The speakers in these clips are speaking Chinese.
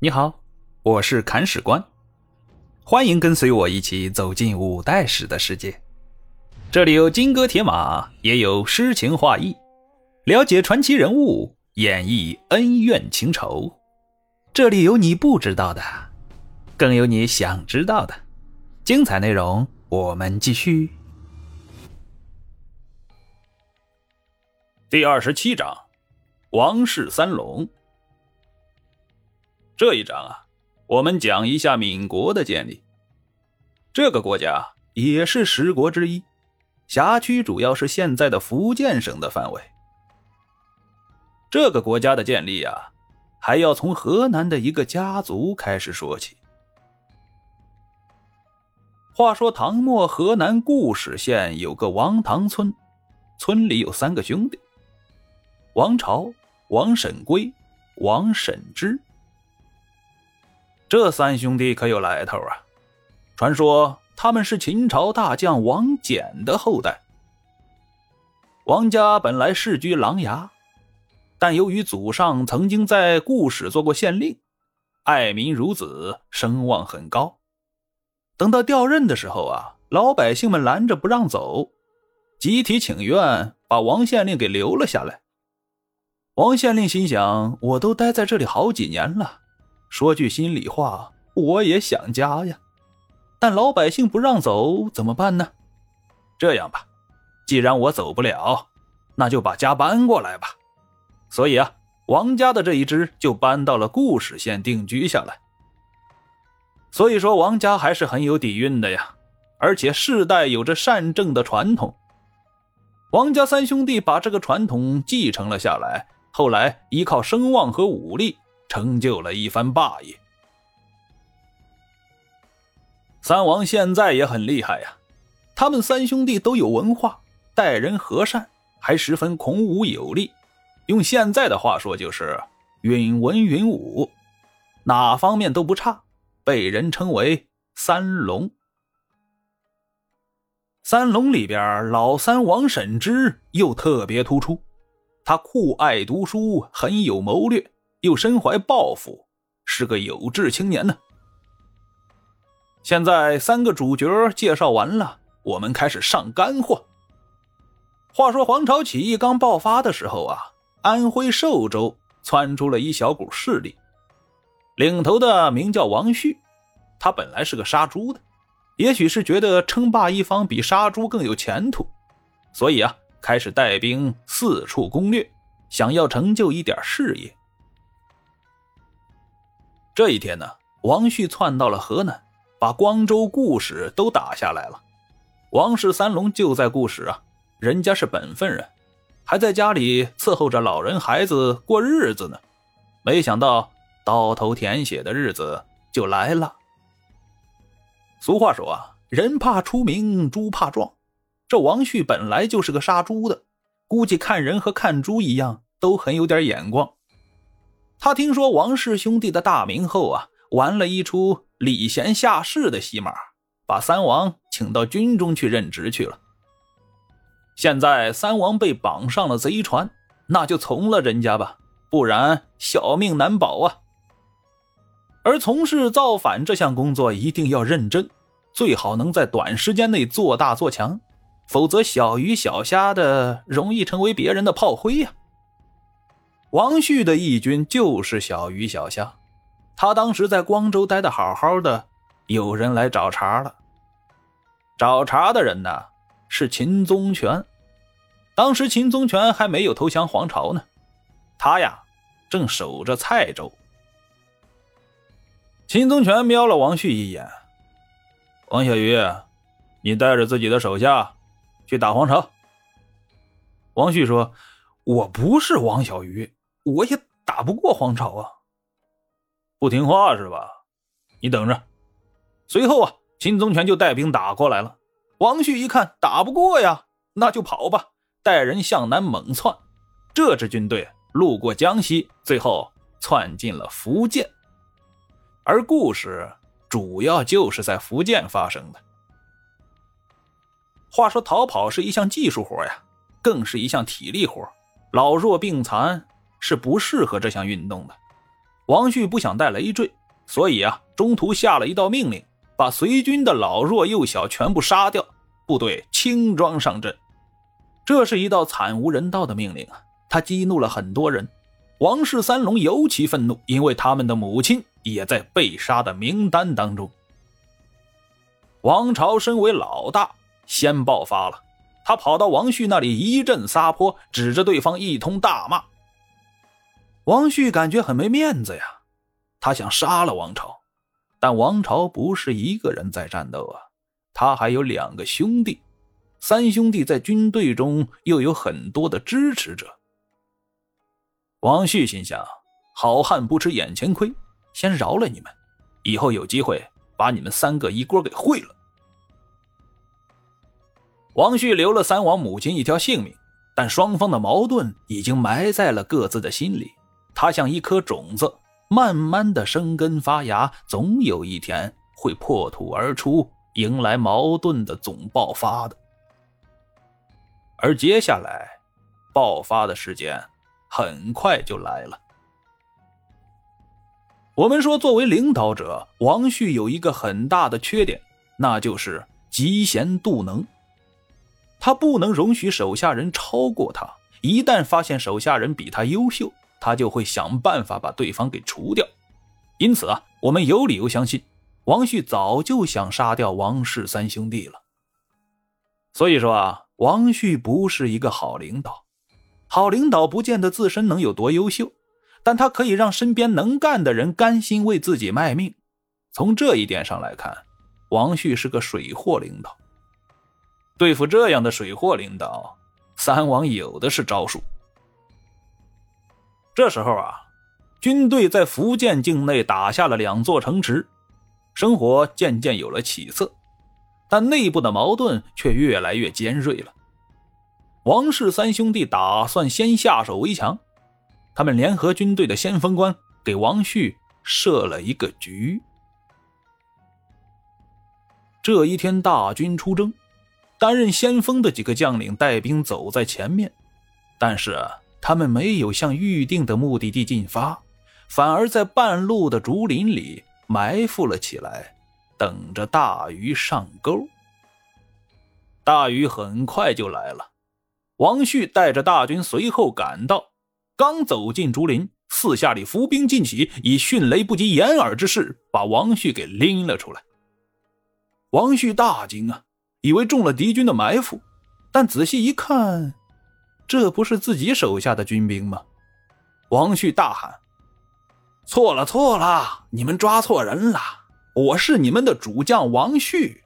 你好，我是砍史官，欢迎跟随我一起走进五代史的世界。这里有金戈铁马，也有诗情画意，了解传奇人物，演绎恩怨情仇。这里有你不知道的，更有你想知道的。精彩内容，我们继续。第二十七章：王氏三龙。这一章啊，我们讲一下闽国的建立。这个国家也是十国之一，辖区主要是现在的福建省的范围。这个国家的建立啊，还要从河南的一个家族开始说起。话说唐末河南固始县有个王塘村，村里有三个兄弟：王朝、王审圭、王审知。这三兄弟可有来头啊！传说他们是秦朝大将王翦的后代。王家本来世居琅琊，但由于祖上曾经在固始做过县令，爱民如子，声望很高。等到调任的时候啊，老百姓们拦着不让走，集体请愿把王县令给留了下来。王县令心想：我都待在这里好几年了。说句心里话，我也想家呀，但老百姓不让走，怎么办呢？这样吧，既然我走不了，那就把家搬过来吧。所以啊，王家的这一支就搬到了固始县定居下来。所以说，王家还是很有底蕴的呀，而且世代有着善政的传统。王家三兄弟把这个传统继承了下来，后来依靠声望和武力。成就了一番霸业。三王现在也很厉害呀，他们三兄弟都有文化，待人和善，还十分孔武有力。用现在的话说，就是允文允武，哪方面都不差，被人称为三龙。三龙里边，老三王审知又特别突出，他酷爱读书，很有谋略。又身怀抱负，是个有志青年呢。现在三个主角介绍完了，我们开始上干货。话说黄巢起义刚爆发的时候啊，安徽寿州窜出了一小股势力，领头的名叫王旭，他本来是个杀猪的，也许是觉得称霸一方比杀猪更有前途，所以啊，开始带兵四处攻略，想要成就一点事业。这一天呢，王旭窜到了河南，把光州、固始都打下来了。王氏三龙就在固始啊，人家是本分人，还在家里伺候着老人孩子过日子呢。没想到刀头舔血的日子就来了。俗话说啊，人怕出名，猪怕壮。这王旭本来就是个杀猪的，估计看人和看猪一样，都很有点眼光。他听说王氏兄弟的大名后啊，玩了一出礼贤下士的戏码，把三王请到军中去任职去了。现在三王被绑上了贼船，那就从了人家吧，不然小命难保啊。而从事造反这项工作一定要认真，最好能在短时间内做大做强，否则小鱼小虾的容易成为别人的炮灰呀。王旭的义军就是小鱼小虾，他当时在光州待的好好的，有人来找茬了。找茬的人呢是秦宗权，当时秦宗权还没有投降黄巢呢，他呀正守着蔡州。秦宗权瞄了王旭一眼：“王小鱼，你带着自己的手下去打黄巢。”王旭说：“我不是王小鱼。”我也打不过黄巢啊！不听话是吧？你等着。随后啊，秦宗权就带兵打过来了。王旭一看打不过呀，那就跑吧，带人向南猛窜。这支军队路过江西，最后窜进了福建。而故事主要就是在福建发生的。话说逃跑是一项技术活呀，更是一项体力活，老弱病残。是不适合这项运动的，王旭不想带累赘，所以啊，中途下了一道命令，把随军的老弱幼小全部杀掉，部队轻装上阵。这是一道惨无人道的命令啊！他激怒了很多人，王氏三龙尤其愤怒，因为他们的母亲也在被杀的名单当中。王朝身为老大，先爆发了，他跑到王旭那里一阵撒泼，指着对方一通大骂。王旭感觉很没面子呀，他想杀了王朝，但王朝不是一个人在战斗啊，他还有两个兄弟。三兄弟在军队中又有很多的支持者。王旭心想：好汉不吃眼前亏，先饶了你们，以后有机会把你们三个一锅给烩了。王旭留了三王母亲一条性命，但双方的矛盾已经埋在了各自的心里。它像一颗种子，慢慢的生根发芽，总有一天会破土而出，迎来矛盾的总爆发的。而接下来，爆发的时间很快就来了。我们说，作为领导者，王旭有一个很大的缺点，那就是嫉贤妒能。他不能容许手下人超过他，一旦发现手下人比他优秀，他就会想办法把对方给除掉。因此啊，我们有理由相信，王旭早就想杀掉王氏三兄弟了。所以说啊。王旭不是一个好领导，好领导不见得自身能有多优秀，但他可以让身边能干的人甘心为自己卖命。从这一点上来看，王旭是个水货领导。对付这样的水货领导，三王有的是招数。这时候啊，军队在福建境内打下了两座城池，生活渐渐有了起色。但内部的矛盾却越来越尖锐了。王氏三兄弟打算先下手为强，他们联合军队的先锋官给王旭设了一个局。这一天，大军出征，担任先锋的几个将领带兵走在前面，但是他们没有向预定的目的地进发，反而在半路的竹林里埋伏了起来。等着大鱼上钩。大鱼很快就来了，王旭带着大军随后赶到，刚走进竹林，四下里伏兵尽起，以迅雷不及掩耳之势把王旭给拎了出来。王旭大惊啊，以为中了敌军的埋伏，但仔细一看，这不是自己手下的军兵吗？王旭大喊：“错了错了，你们抓错人了！”我是你们的主将王旭，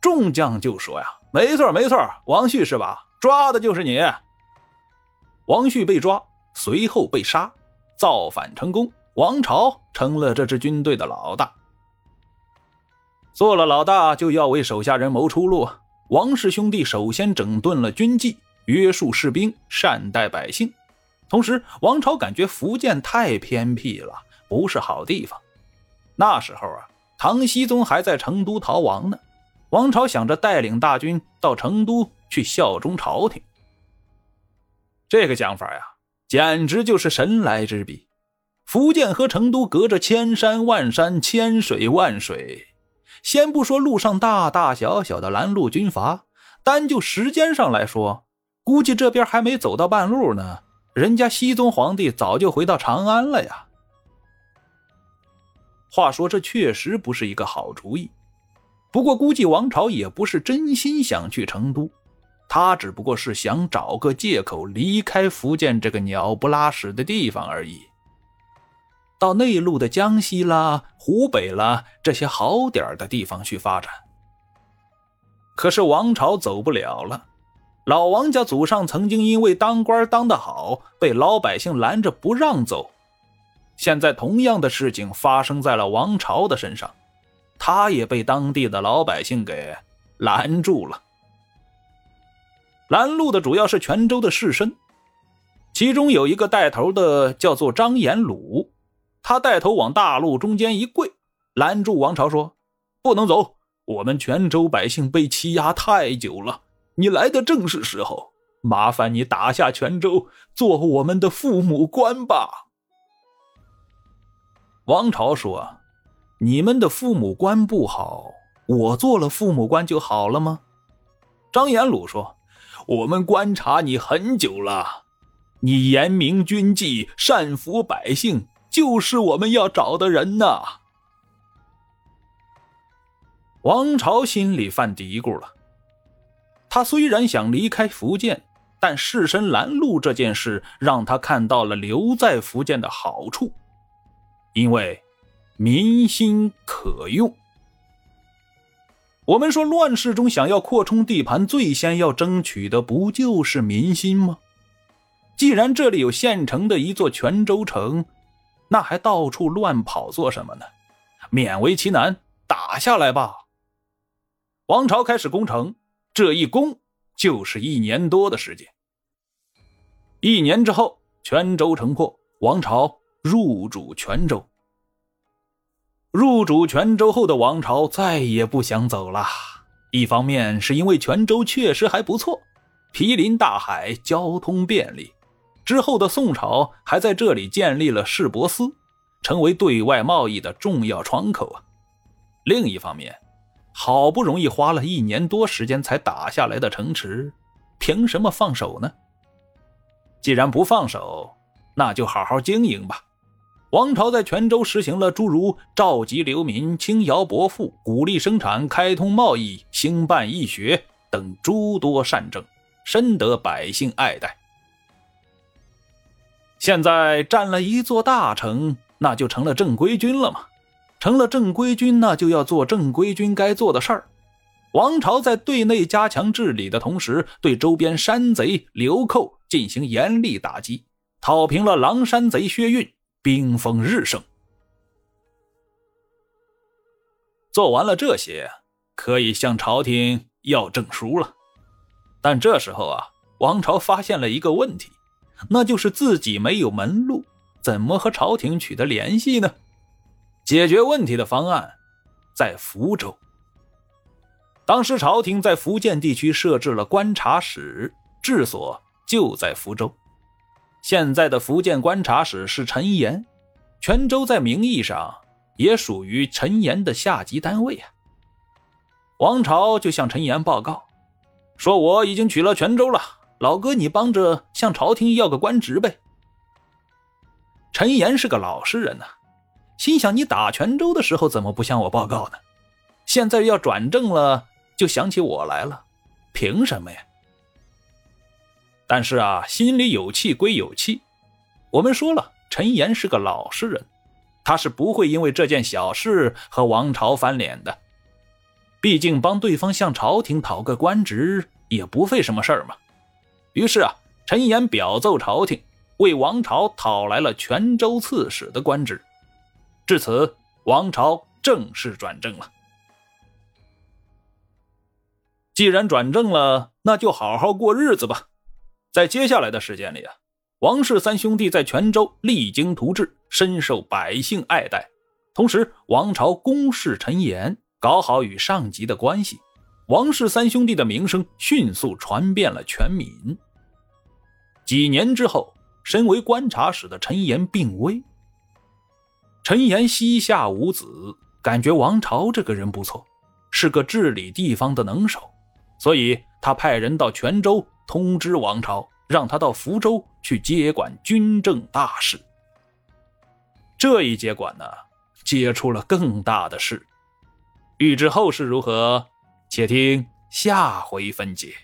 众将就说呀：“没错，没错，王旭是吧？抓的就是你。”王旭被抓，随后被杀，造反成功，王朝成了这支军队的老大。做了老大，就要为手下人谋出路。王氏兄弟首先整顿了军纪，约束士兵，善待百姓。同时，王朝感觉福建太偏僻了，不是好地方。那时候啊，唐僖宗还在成都逃亡呢。王朝想着带领大军到成都去效忠朝廷。这个讲法呀，简直就是神来之笔。福建和成都隔着千山万山、千水万水，先不说路上大大小小的拦路军阀，单就时间上来说，估计这边还没走到半路呢，人家熹宗皇帝早就回到长安了呀。话说，这确实不是一个好主意。不过，估计王朝也不是真心想去成都，他只不过是想找个借口离开福建这个鸟不拉屎的地方而已，到内陆的江西啦、湖北啦这些好点的地方去发展。可是王朝走不了了，老王家祖上曾经因为当官当得好，被老百姓拦着不让走。现在同样的事情发生在了王朝的身上，他也被当地的老百姓给拦住了。拦路的主要是泉州的士绅，其中有一个带头的叫做张延鲁，他带头往大路中间一跪，拦住王朝说：“不能走，我们泉州百姓被欺压太久了，你来的正是时候，麻烦你打下泉州，做我们的父母官吧。”王朝说：“你们的父母官不好，我做了父母官就好了吗？”张延鲁说：“我们观察你很久了，你严明军纪，善抚百姓，就是我们要找的人呐。”王朝心里犯嘀咕了。他虽然想离开福建，但士绅拦路这件事让他看到了留在福建的好处，因为民心可用。我们说，乱世中想要扩充地盘，最先要争取的不就是民心吗？既然这里有现成的一座泉州城，那还到处乱跑做什么呢？勉为其难，打下来吧。王朝开始攻城。这一攻就是一年多的时间。一年之后，泉州城破，王朝入主泉州。入主泉州后的王朝再也不想走了。一方面是因为泉州确实还不错，毗邻大海，交通便利。之后的宋朝还在这里建立了市舶司，成为对外贸易的重要窗口啊。另一方面，好不容易花了一年多时间才打下来的城池，凭什么放手呢？既然不放手，那就好好经营吧。王朝在泉州实行了诸如召集流民、轻徭薄赋、鼓励生产、开通贸易、兴办义学等诸多善政，深得百姓爱戴。现在占了一座大城，那就成了正规军了吗？成了正规军，那就要做正规军该做的事儿。王朝在对内加强治理的同时，对周边山贼流寇进行严厉打击，讨平了狼山贼薛运，兵锋日盛。做完了这些，可以向朝廷要证书了。但这时候啊，王朝发现了一个问题，那就是自己没有门路，怎么和朝廷取得联系呢？解决问题的方案在福州。当时朝廷在福建地区设置了观察使，治所就在福州。现在的福建观察使是陈岩，泉州在名义上也属于陈岩的下级单位啊。王朝就向陈岩报告，说我已经取了泉州了，老哥你帮着向朝廷要个官职呗。陈岩是个老实人呐。心想：你打泉州的时候怎么不向我报告呢？现在要转正了，就想起我来了，凭什么呀？但是啊，心里有气归有气。我们说了，陈岩是个老实人，他是不会因为这件小事和王朝翻脸的。毕竟帮对方向朝廷讨个官职也不费什么事儿嘛。于是啊，陈岩表奏朝廷，为王朝讨来了泉州刺史的官职。至此，王朝正式转正了。既然转正了，那就好好过日子吧。在接下来的时间里啊，王氏三兄弟在泉州励精图治，深受百姓爱戴。同时，王朝公示陈岩，搞好与上级的关系，王氏三兄弟的名声迅速传遍了全闽。几年之后，身为观察使的陈岩病危。陈岩膝下无子，感觉王朝这个人不错，是个治理地方的能手，所以他派人到泉州通知王朝，让他到福州去接管军政大事。这一接管呢，接出了更大的事。欲知后事如何，且听下回分解。